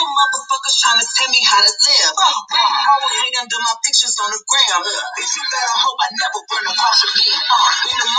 motherfuckers trying to tell me how to live. Always hate under my pictures on the gram. Bitch, you better hope I never